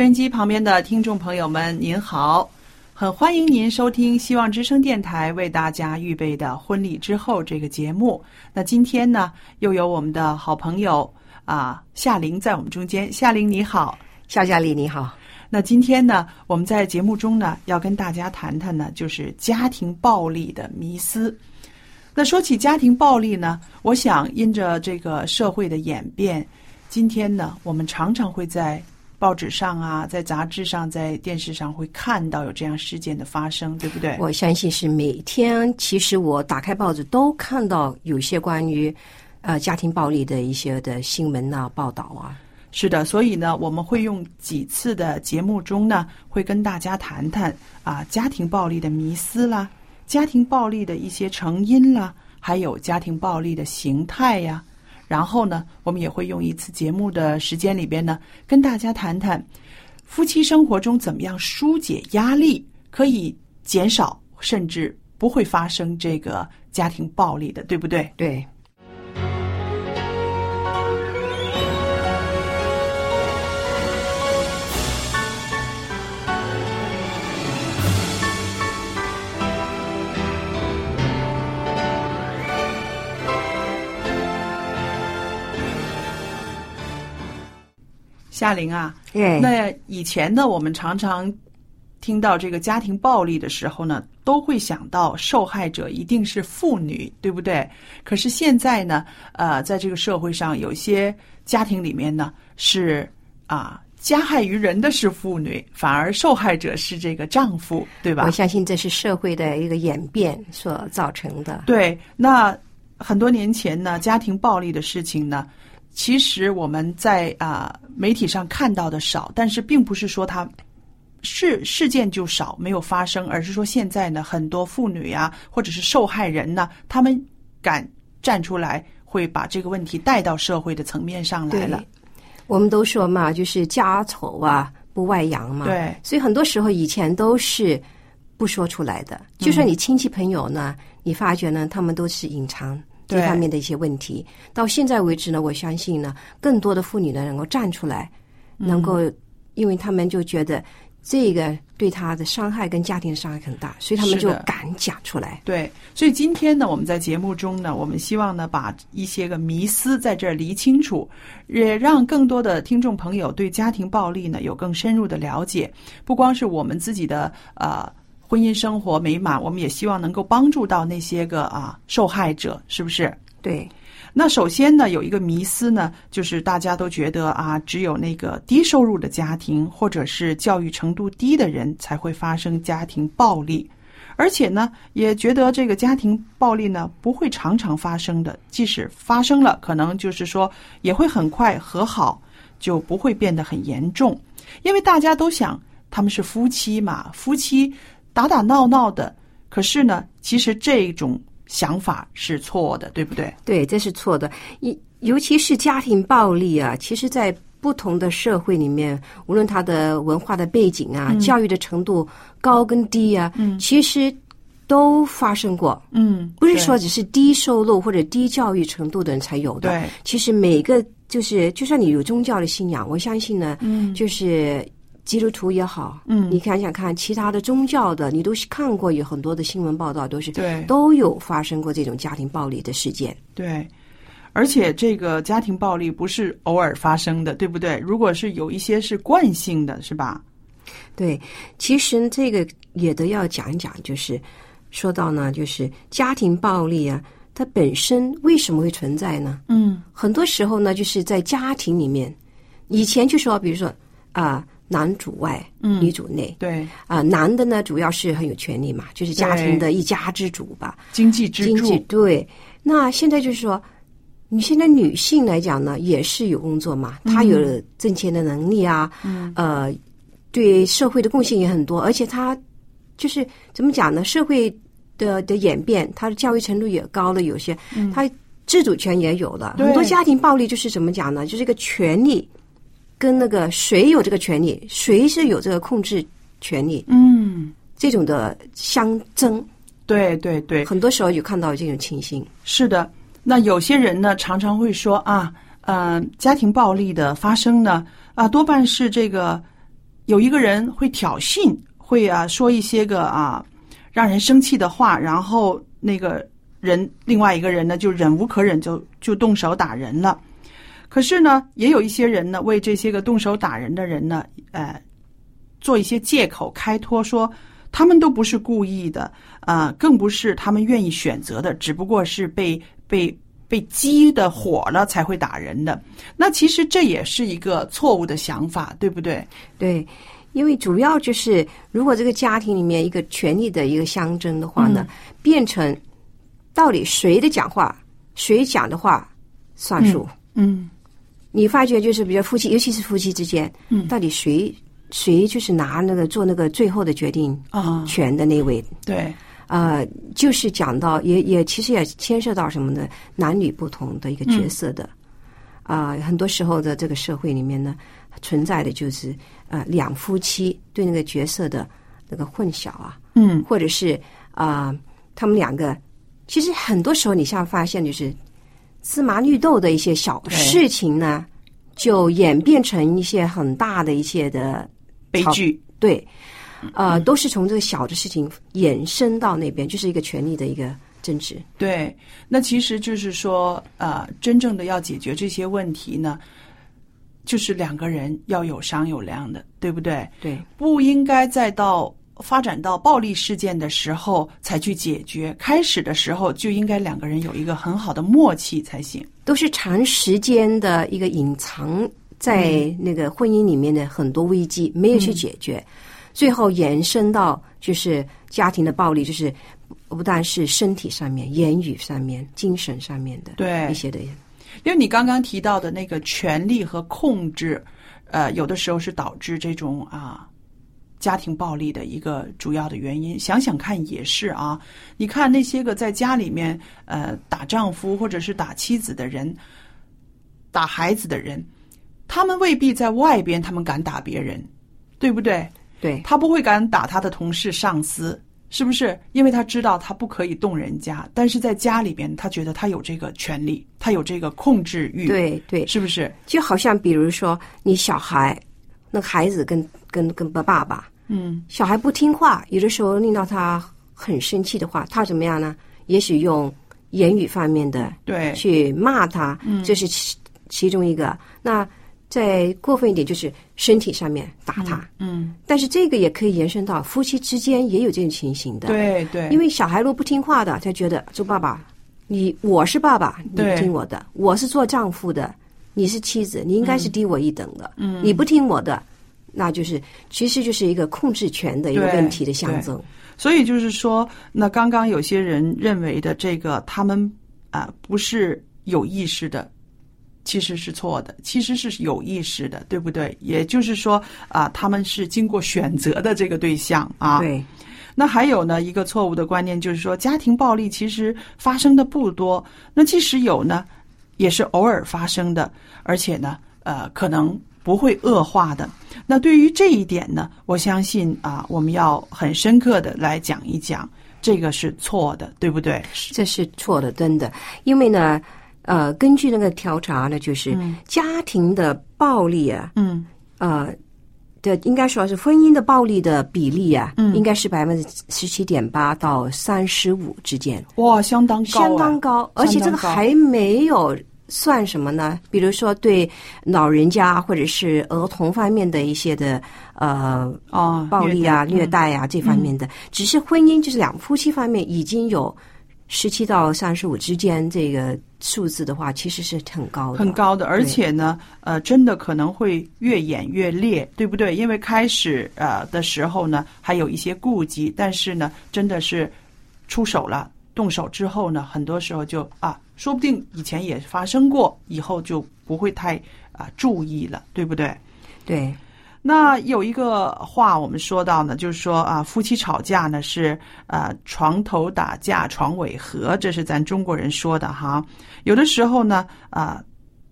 收音机旁边的听众朋友们，您好，很欢迎您收听希望之声电台为大家预备的《婚礼之后》这个节目。那今天呢，又有我们的好朋友啊夏玲在我们中间。夏玲你好，夏夏丽你好，那今天呢，我们在节目中呢，要跟大家谈谈呢，就是家庭暴力的迷思。那说起家庭暴力呢，我想因着这个社会的演变，今天呢，我们常常会在报纸上啊，在杂志上，在电视上会看到有这样事件的发生，对不对？我相信是每天，其实我打开报纸都看到有些关于呃家庭暴力的一些的新闻呐、报道啊。是的，所以呢，我们会用几次的节目中呢，会跟大家谈谈啊家庭暴力的迷思啦，家庭暴力的一些成因啦，还有家庭暴力的形态呀。然后呢，我们也会用一次节目的时间里边呢，跟大家谈谈夫妻生活中怎么样疏解压力，可以减少甚至不会发生这个家庭暴力的，对不对？对，夏玲啊，哎，那以前呢，我们常常听到这个家庭暴力的时候呢，都会想到受害者一定是妇女，对不对？可是现在呢，呃，在这个社会上，有些家庭里面呢是啊，加害于人的是妇女，反而受害者是这个丈夫，对吧我？相信这是社会的一个演变所造成的。对，那很多年前呢，家庭暴力的事情呢，其实我们在啊、媒体上看到的少，但是并不是说它事事件就少没有发生，而是说现在呢，很多妇女啊，或者是受害人呢，他们敢站出来，会把这个问题带到社会的层面上来了。我们都说嘛，就是家丑啊不外扬嘛。对所以很多时候以前都是不说出来的，就算你亲戚朋友呢，你发觉呢，他们都是隐藏这方面的一些问题。到现在为止呢，我相信呢，更多的妇女呢能够站出来，能够，因为他们就觉得这个对他的伤害跟家庭的伤害很大，所以他们就敢讲出来。对，所以今天呢，我们在节目中呢，我们希望呢，把一些个迷思在这儿理清楚，也让更多的听众朋友对家庭暴力呢有更深入的了解。不光是我们自己的呃婚姻生活美满，我们也希望能够帮助到那些个啊受害者，是不是？对，那首先呢，有一个迷思呢，就是大家都觉得啊，只有那个低收入的家庭或者是教育程度低的人才会发生家庭暴力，而且呢，也觉得这个家庭暴力呢不会常常发生的，即使发生了，可能就是说也会很快和好，就不会变得很严重，因为大家都想他们是夫妻嘛，夫妻打打闹闹的，可是呢，其实这种想法是错的，对不对？对，这是错的。尤尤其是家庭暴力啊，其实，在不同的社会里面，无论他的文化的背景啊、教育的程度高跟低啊，其实都发生过。嗯，不是说只是低收入或者低教育程度的人才有的。对，其实每个就是，就算你有宗教的信仰，我相信呢，嗯就是基督徒也好，嗯你想想看，其他的宗教的，你都是看过有很多的新闻报道，都是对都有发生过这种家庭暴力的事件。对，而且这个家庭暴力不是偶尔发生的，对不对？如果是有一些是惯性的，是吧？对，其实这个也都要讲一讲，就是说到呢，就是家庭暴力啊，它本身为什么会存在呢？嗯很多时候呢，就是在家庭里面，以前就说，比如说啊、男主外，嗯女主内。对，啊、男的呢主要是很有权利嘛，就是家庭的一家之主吧，经济支经济柱，对。那现在就是说，你现在女性来讲呢，也是有工作嘛，她有挣钱的能力啊，嗯呃，对社会的贡献也很多，而且她就是怎么讲呢？社会的的演变，她的教育程度也高了，有些，她自主权也有了。很多家庭暴力就是怎么讲呢？就是一个权利跟那个谁有这个权利，谁是有这个控制权利嗯，这种的相争，对对对，很多时候有看到这种情形。是的。那有些人呢，常常会说啊，呃，家庭暴力的发生呢，啊，多半是这个有一个人会挑衅，会啊说一些个啊让人生气的话，然后那个人另外一个人呢就忍无可忍就就动手打人了。可是呢，也有一些人呢为这些个动手打人的人呢，呃，做一些借口开脱说。他们都不是故意的，啊、更不是他们愿意选择的，只不过是被被被激的火了才会打人的。那其实这也是一个错误的想法，对不对？对，因为主要就是，如果这个家庭里面一个权力的一个相争的话呢，变成到底谁的讲话，谁讲的话算数？嗯你发觉就是，比如夫妻，尤其是夫妻之间，嗯。到底谁谁就是拿那个做那个最后的决定啊，权的那位？对，呃，就是讲到也也其实也牵涉到什么呢？男女不同的一个角色的，啊、很多时候的这个社会里面呢，存在的就是呃两夫妻对那个角色的那个混淆啊，嗯。或者是啊、他们两个其实很多时候你像发现就是芝麻绿豆的一些小事情呢，就演变成一些很大的一些的悲剧，对，呃，都是从这个小的事情衍生到那边，就是一个权力的一个争执。对。那其实就是说，呃，真正的要解决这些问题呢，就是两个人要有商有量的，对不对？对，不应该再到发展到暴力事件的时候才去解决，开始的时候就应该两个人有一个很好的默契才行。都是长时间的一个隐藏在那个婚姻里面的很多危机没有去解决，最后延伸到就是家庭的暴力，就是不但是身体上面、言语上面、精神上面的对一些的。因为你刚刚提到的那个权力和控制，呃，有的时候是导致这种啊家庭暴力的一个主要的原因。想想看，也是啊。你看那些个在家里面呃打丈夫或者是打妻子的人，打孩子的人，他们未必在外边他们敢打别人，对不对？对他不会敢打他的同事、上司，是不是？因为他知道他不可以动人家，但是在家里边，他觉得他有这个权利，他有这个控制欲，，对对，是不是？就好像比如说你小孩，那个孩子跟跟跟爸爸，嗯，小孩不听话，有的时候令到他很生气的话，他怎么样呢？也许用言语方面的对，去骂他，这是其其中一个。那再过分一点，就是身体上面打他。嗯，但是这个也可以延伸到夫妻之间也有这种情形的。，对对，因为小孩如果不听话的，他觉得做爸爸，你我是爸爸，你不听我的，我是做丈夫的，你是妻子，你应该是低我一等的。嗯，你不听我的，那就是其实就是一个控制权的一个问题的象征。所以就是说，那刚刚有些人认为的这个，他们啊、不是有意识的，其实是错的，其实是有意识的，对不对？也就是说啊、他们是经过选择的这个对象啊。对，那还有呢，一个错误的观念就是说，家庭暴力其实发生的不多。那即使有呢，也是偶尔发生的，而且呢，呃，可能不会恶化的。那对于这一点呢，我相信啊，我们要很深刻的来讲一讲，这个是错的，对不对？这是错的，真的。因为呢，呃，根据那个调查呢，就是家庭的暴力啊，嗯呃的应该说是婚姻的暴力的比例啊，嗯应该是百分之十七点八到三十五之间，哇，相当高、啊，相当高，而且这个还没有算什么呢？比如说对老人家或者是儿童方面的一些的呃哦，暴力啊、虐虐待啊、这方面的，只是婚姻就是两夫妻方面已经有十七到三十五之间这个数字的话，其实是很高的，很高的，而且呢，呃，真的可能会越演越烈，对不对？因为开始呃的时候呢，还有一些顾忌，但是呢，真的是出手了，动手之后呢，很多时候就啊，说不定以前也发生过，以后就不会太啊注意了，对不对？对那有一个话我们说到呢，就是说啊，夫妻吵架呢是啊床头打架床尾和，这是咱中国人说的哈。有的时候呢，啊、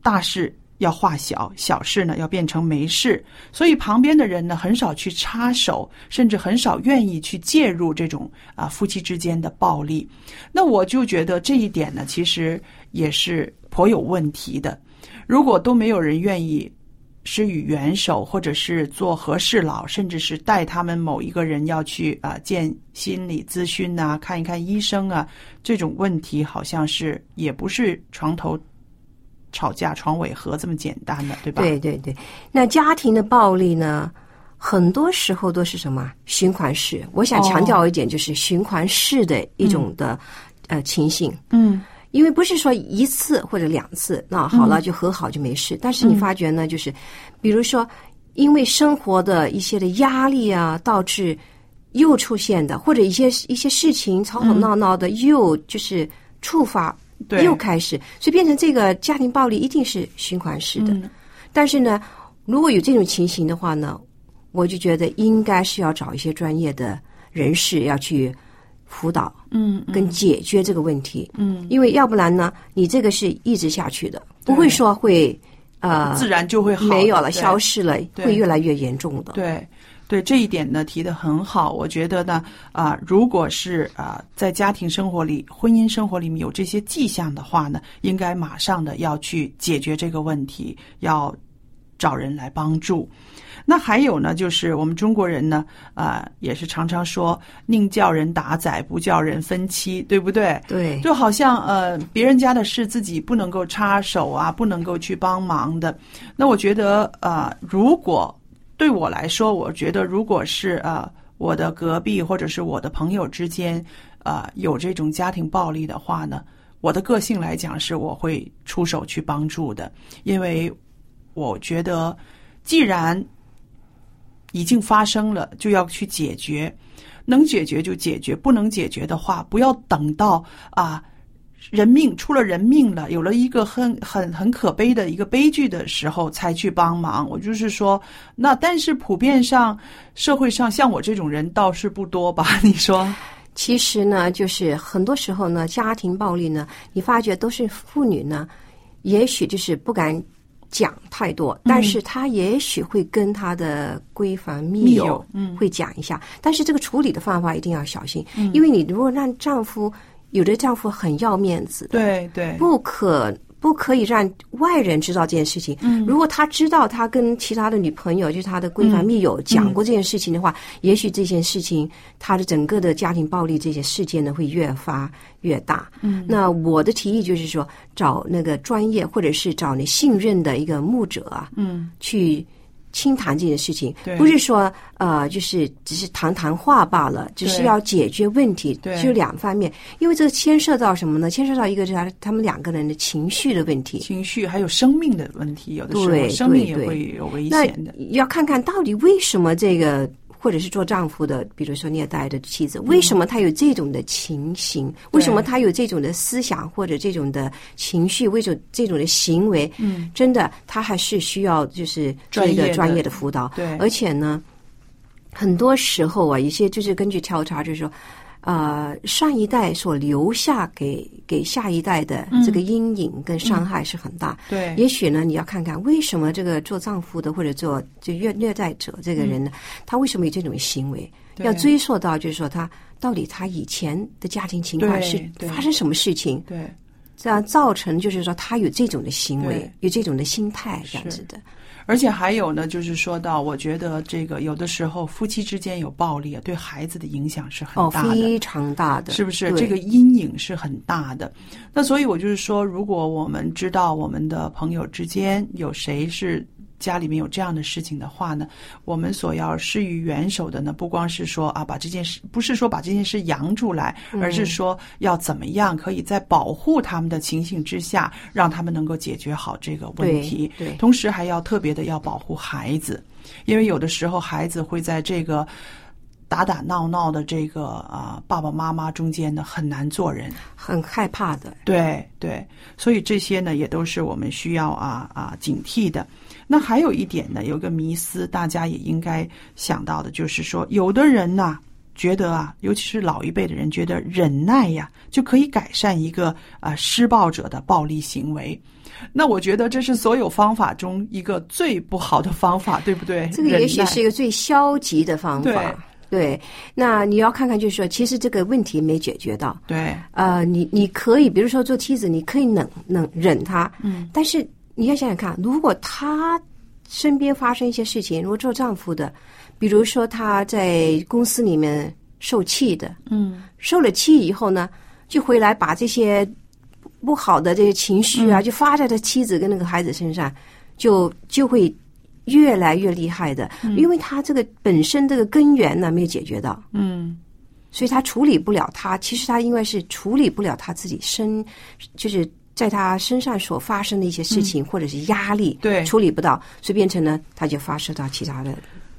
大事要化小，小事呢要变成没事，所以旁边的人呢很少去插手，甚至很少愿意去介入这种啊、夫妻之间的暴力。那我就觉得这一点呢，其实也是颇有问题的。如果都没有人愿意施予援手，或者是做和事佬，甚至是带他们某一个人要去啊、见心理咨询呐、看一看医生啊，这种问题好像是也不是床头吵架床尾和这么简单的，对吧？对对对。那家庭的暴力呢，很多时候都是什么循环式？我想强调一点，就是循环式的一种的、呃情形。嗯因为不是说一次或者两次，那好了就和好就没事。但是你发觉呢，就是比如说，因为生活的一些的压力啊，导致又出现的，或者一些一些事情吵吵闹闹的，又就是触发，对。又开始，所以变成这个家庭暴力一定是循环式的。嗯。但是呢，如果有这种情形的话呢，我就觉得应该是要找一些专业的人士要去辅导，嗯跟解决这个问题。嗯，因为要不然呢，你这个是一直下去的，不会说会呃自然就会好，没有了、消失了，会越来越严重的。对，对这一点呢提的很好。我觉得呢，啊、如果是啊、在家庭生活里、婚姻生活里面有这些迹象的话呢，应该马上的要去解决这个问题，要找人来帮助。那还有呢，就是我们中国人呢，啊、也是常常说宁叫人打仔，不叫人分妻，对不对？对就好像呃别人家的事自己不能够插手啊，不能够去帮忙的。那我觉得呃，如果对我来说，我觉得如果是呃我的隔壁或者是我的朋友之间呃有这种家庭暴力的话呢，我的个性来讲是我会出手去帮助的，因为我觉得既然已经发生了，就要去解决。能解决就解决，不能解决的话，不要等到啊人命出了人命了，有了一个很很很可悲的一个悲剧的时候才去帮忙。我就是说，那但是普遍上社会上像我这种人倒是不多吧？你说？其实呢，就是很多时候呢，家庭暴力呢，你发觉都是妇女呢，也许就是不敢讲太多，嗯但是她也许会跟她的闺房密友会讲一下。但是这个处理的方法一定要小心，因为你如果让丈夫，有的丈夫很要面子，对对，不可不可以让外人知道这件事情。嗯如果他知道他跟其他的女朋友，就是他的闺房密友讲过这件事情的话，也许这件事情他的整个的家庭暴力这些事件呢会越发越大。嗯，那我的提议就是说，找那个专业或者是找你信任的一个牧者啊，嗯，去。倾谈这件事情，不是说呃，就是只是谈谈话罢了，只是要解决问题，对就两方面。因为这个牵涉到什么呢？牵涉到一个是他他们两个人的情绪的问题。情绪还有生命的问题，有的时候对生命也会有危那险的。要看看到底为什么这个，或者是做丈夫的，比如说虐待的妻子，为什么他有这种的情形？为什么他有这种的思想或者这种的情绪？为什么这种的行为？嗯，真的，他还是需要就是专业的这个专业的辅导。对而且呢，很多时候啊，一些就是根据调查，就是说。呃上一代所留下给给下一代的这个阴影跟伤害是很大。对，也许呢，你要看看为什么这个做丈夫的或者做就虐虐待者这个人呢，他为什么有这种行为？要追溯到就是说他到底他以前的家庭情况是发生什么事情，对。这样造成就是说他有这种的行为，有这种的心态这样子的。而且还有呢，就是说到，我觉得这个有的时候夫妻之间有暴力啊，对孩子的影响是很哦，大的。非常大的，是不是这个阴影是很大的？那所以我就是说，如果我们知道我们的朋友之间有谁是家里面有这样的事情的话呢，我们所要施于援手的呢，不光是说啊，把这件事不是说把这件事扬出来，而是说要怎么样可以在保护他们的情形之下，让他们能够解决好这个问题。对对同时还要特别的要保护孩子，因为有的时候孩子会在这个。打打闹闹的这个啊、爸爸妈妈中间呢很难做人，很害怕的。对对，所以这些呢也都是我们需要啊啊警惕的。那还有一点呢，有个迷思，大家也应该想到的，就是说，有的人呐觉得啊，尤其是老一辈的人，觉得忍耐呀就可以改善一个啊施暴者的暴力行为。那我觉得这是所有方法中一个最不好的方法，对不对？这个也许是一个最消极的方对法。对，那你要看看，就是说，其实这个问题没解决到。对呃，你你可以，比如说做妻子，你可以忍忍忍他，嗯，但是你要想想看，如果他身边发生一些事情，如果做丈夫的，比如说他在公司里面受气的，嗯。受了气以后呢，就回来把这些不好的这些情绪嗯。啊，就发在他妻子跟那个孩子身上，就就会越来越厉害的，因为他这个本身这个根源呢没有解决到，嗯。所以他处理不了他。其实他因为是处理不了他自己身，就是在他身上所发生的一些事情、或者是压力，嗯对。处理不到，所以变成呢，他就发射到其他的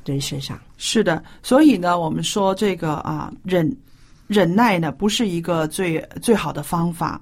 人身上。是的，所以呢，我们说这个啊，忍忍耐呢，不是一个最最好的方法，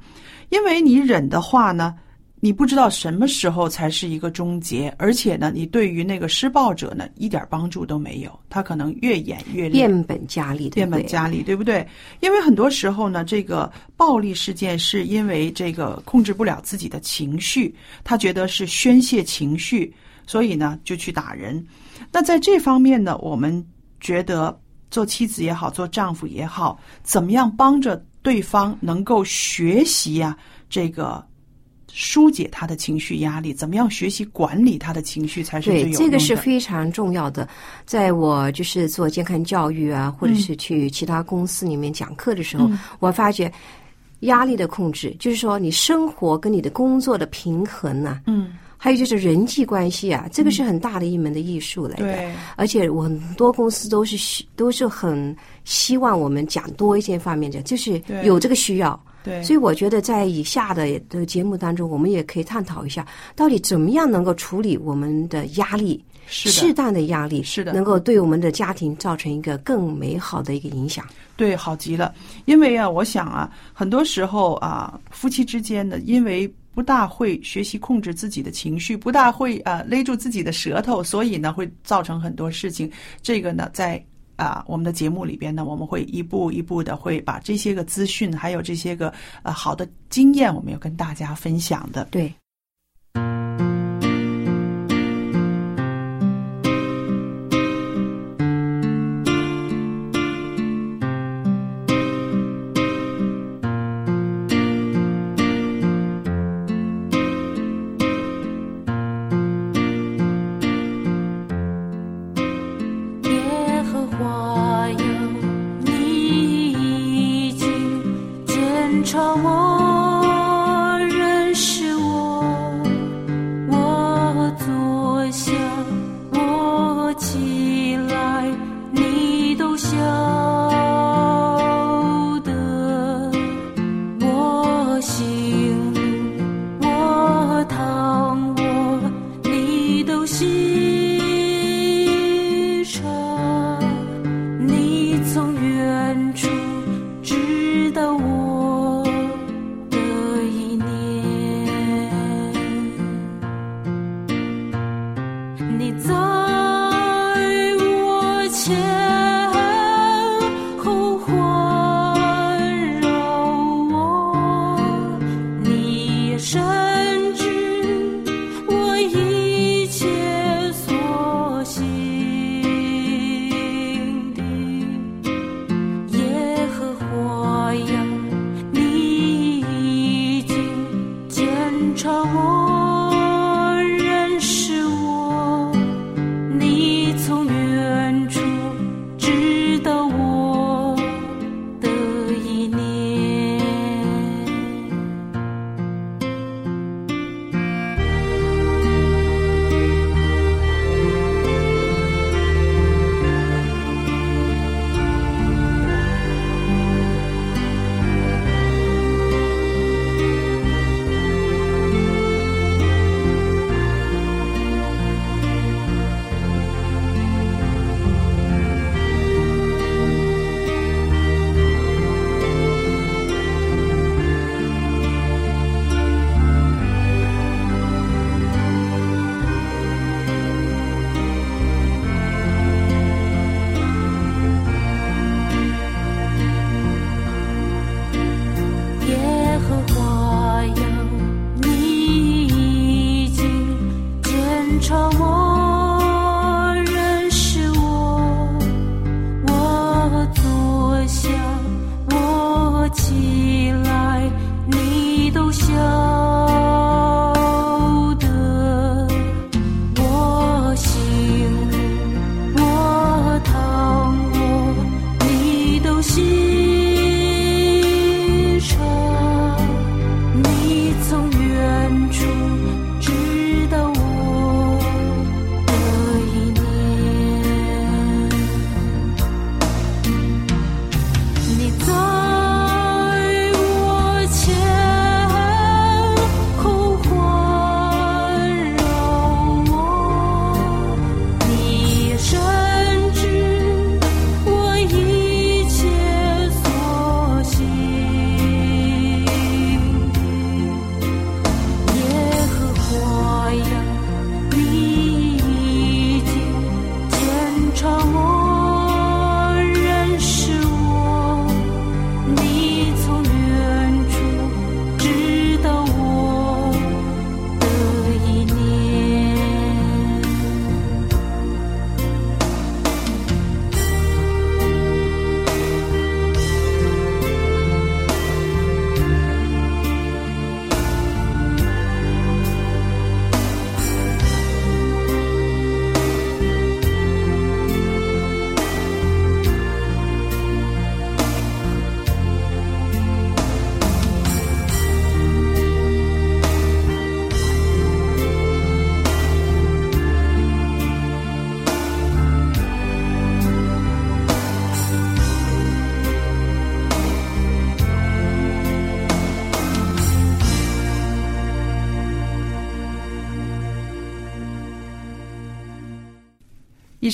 因为你忍的话呢，你不知道什么时候才是一个终结，而且呢，你对于那个施暴者呢，一点帮助都没有，他可能越演越烈。变本加厉，变本对加厉，对不对？因为很多时候呢，这个暴力事件是因为这个控制不了自己的情绪，他觉得是宣泄情绪，所以呢就去打人。那在这方面呢，我们觉得做妻子也好，做丈夫也好，怎么样帮着对方能够学习啊这个。疏解他的情绪压力，怎么样学习管理他的情绪才是最有对。这个是非常重要的。在我就是做健康教育啊，或者是去其他公司里面讲课的时候，嗯我发觉压力的控制，就是说你生活跟你的工作的平衡呐、嗯，还有就是人际关系啊，这个是很大的一门的艺术来的。对，而且我很多公司都是希都是很希望我们讲多一些方面的，就是有这个需要。对，所以我觉得在以下的这个节目当中，我们也可以探讨一下，到底怎么样能够处理我们的压力，是适当的压力，是的能够对我们的家庭造成一个更美好的一个影响。对，好极了。因为啊，我想啊，很多时候啊，夫妻之间呢，因为不大会学习控制自己的情绪，不大会啊勒住自己的舌头，所以呢，会造成很多事情。这个呢，在啊我们的节目里边呢，我们会一步一步的会把这些个资讯，还有这些个呃好的经验，我们要跟大家分享的。对，耶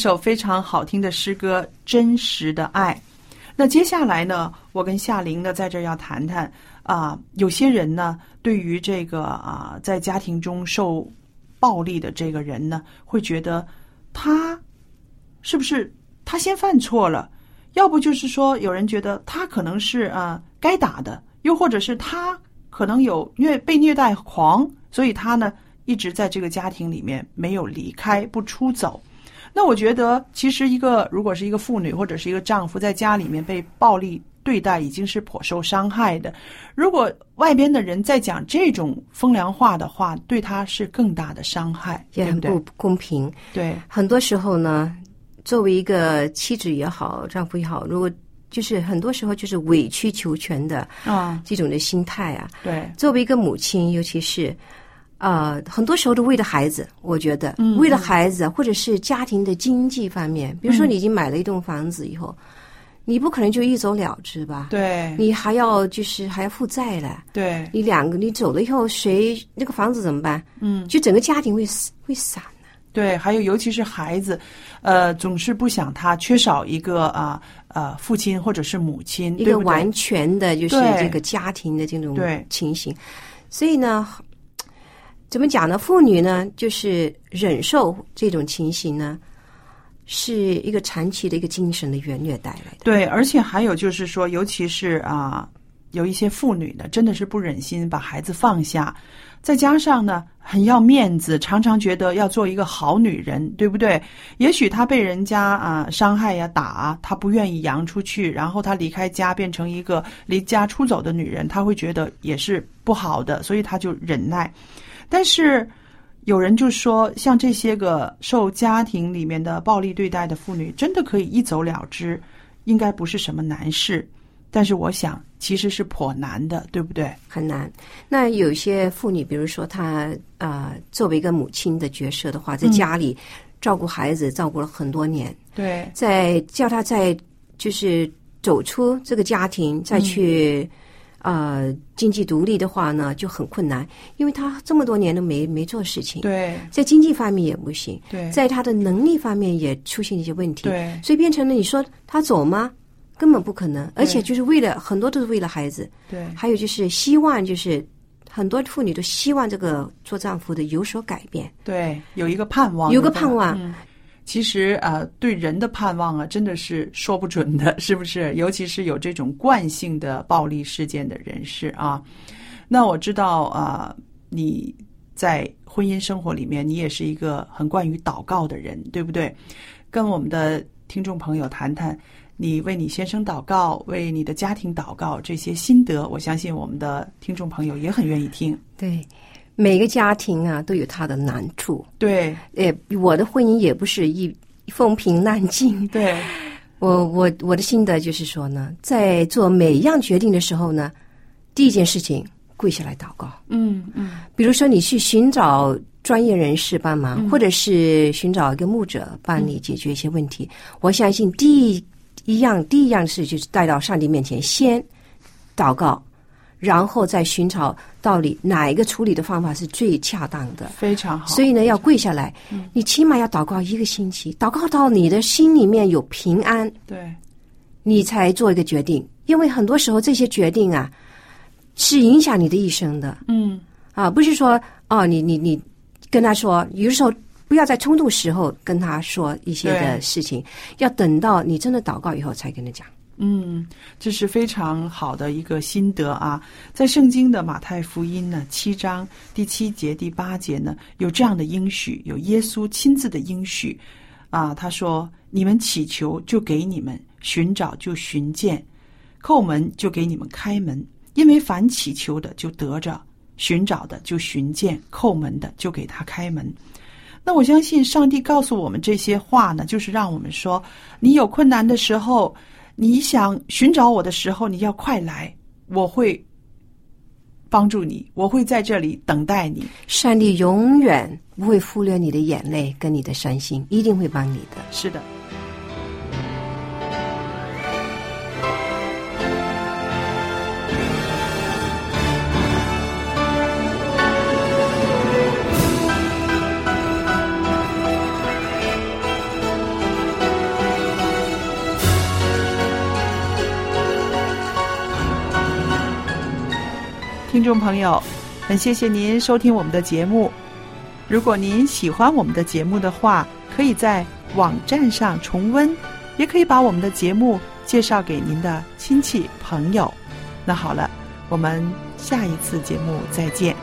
首非常好听的诗歌《真实的爱》。那接下来呢，我跟夏玲呢在这儿要谈谈啊、有些人呢对于这个啊、在家庭中受暴力的这个人呢，会觉得他是不是他先犯错了？要不就是说有人觉得他可能是啊、该打的，又或者是他可能有虐被虐待狂，所以他呢一直在这个家庭里面没有离开，不出走。那我觉得，其实一个如果是一个妇女或者是一个丈夫在家里面被暴力对待，已经是颇受伤害的。如果外边的人在讲这种风凉话的话，对他是更大的伤害？也很不公平。对，很多时候呢，作为一个妻子也好，丈夫也好，如果就是很多时候就是委曲求全的啊，这种的心态啊。对，作为一个母亲，尤其是呃，很多时候都为了孩子，我觉得、嗯为了孩子，或者是家庭的经济方面，比如说你已经买了一栋房子以后，你不可能就一走了之吧？对，你还要就是还要负债了。对，你两个你走了以后，谁那个房子怎么办？嗯，就整个家庭会死会散。对，还有尤其是孩子，呃，总是不想他缺少一个啊呃父亲或者是母亲，一个完全的就是这个家庭的这种情形。所以呢，怎么讲呢？妇女呢，就是忍受这种情形呢，是一个长期的一个精神的原虐待来的。对，而且还有就是说，尤其是啊，有一些妇女呢，真的是不忍心把孩子放下，再加上呢，很要面子，常常觉得要做一个好女人，对不对？也许她被人家啊伤害呀、打啊，她不愿意扬出去，然后她离开家，变成一个离家出走的女人，她会觉得也是不好的，所以她就忍耐。但是有人就说，像这些个受家庭里面的暴力对待的妇女，真的可以一走了之，应该不是什么难事。但是我想，其实是颇难的，对不对？很难。那有一些妇女，比如说她呃，作为一个母亲的角色的话，在家里照顾孩子，照顾了很多年，对，在叫她在就是走出这个家庭，再去、呃经济独立的话呢，就很困难，因为他这么多年都没没做事情，对，在经济方面也不行，对，在他的能力方面也出现一些问题，对，所以变成了你说他走吗？根本不可能，而且就是为了很多都是为了孩子，对，还有就是希望就是很多妇女都希望这个做丈夫的有所改变，对，有一个盼望，有个盼望。嗯其实啊，对人的盼望啊，真的是说不准的，是不是？尤其是有这种惯性的暴力事件的人士啊。那我知道啊、你在婚姻生活里面，你也是一个很惯于祷告的人，对不对？跟我们的听众朋友谈谈，你为你先生祷告，为你的家庭祷告这些心得，我相信我们的听众朋友也很愿意听。对，每个家庭啊都有它的难处。对呃，我的婚姻也不是一风平浪静。对，我我我的心得就是说呢，在做每一样决定的时候呢，第一件事情跪下来祷告。嗯嗯比如说，你去寻找专业人士帮忙，或者是寻找一个牧者帮你解决一些问题。我相信第一一样第一样事就是带到上帝面前，先祷告，然后再寻找到底哪一个处理的方法是最恰当的。非常好。所以呢，要跪下来，你起码要祷告一个星期，祷告到你的心里面有平安，对你才做一个决定。因为很多时候这些决定啊，是影响你的一生的。嗯啊，不是说哦，你你你跟他说，有的时候不要在冲动时候跟他说一些的事情，要等到你真的祷告以后才跟他讲。嗯，这是非常好的一个心得啊！在圣经的马太福音呢七章第七节、第八节呢，有这样的应许，有耶稣亲自的应许啊。他说：“你们祈求，就给你们；寻找，就寻见；叩门，就给你们开门。因为凡祈求的，就得着；寻找的，就寻见；叩门的，就给他开门。”那我相信上帝告诉我们这些话呢，就是让我们说，你有困难的时候，你想寻找我的时候，你要快来，我会帮助你，我会在这里等待你。上帝永远不会忽略你的眼泪跟你的伤心，一定会帮你的。是的。听众朋友，很谢谢您收听我们的节目。如果您喜欢我们的节目的话，可以在网站上重温，也可以把我们的节目介绍给您的亲戚朋友。那好了，我们下一次节目再见。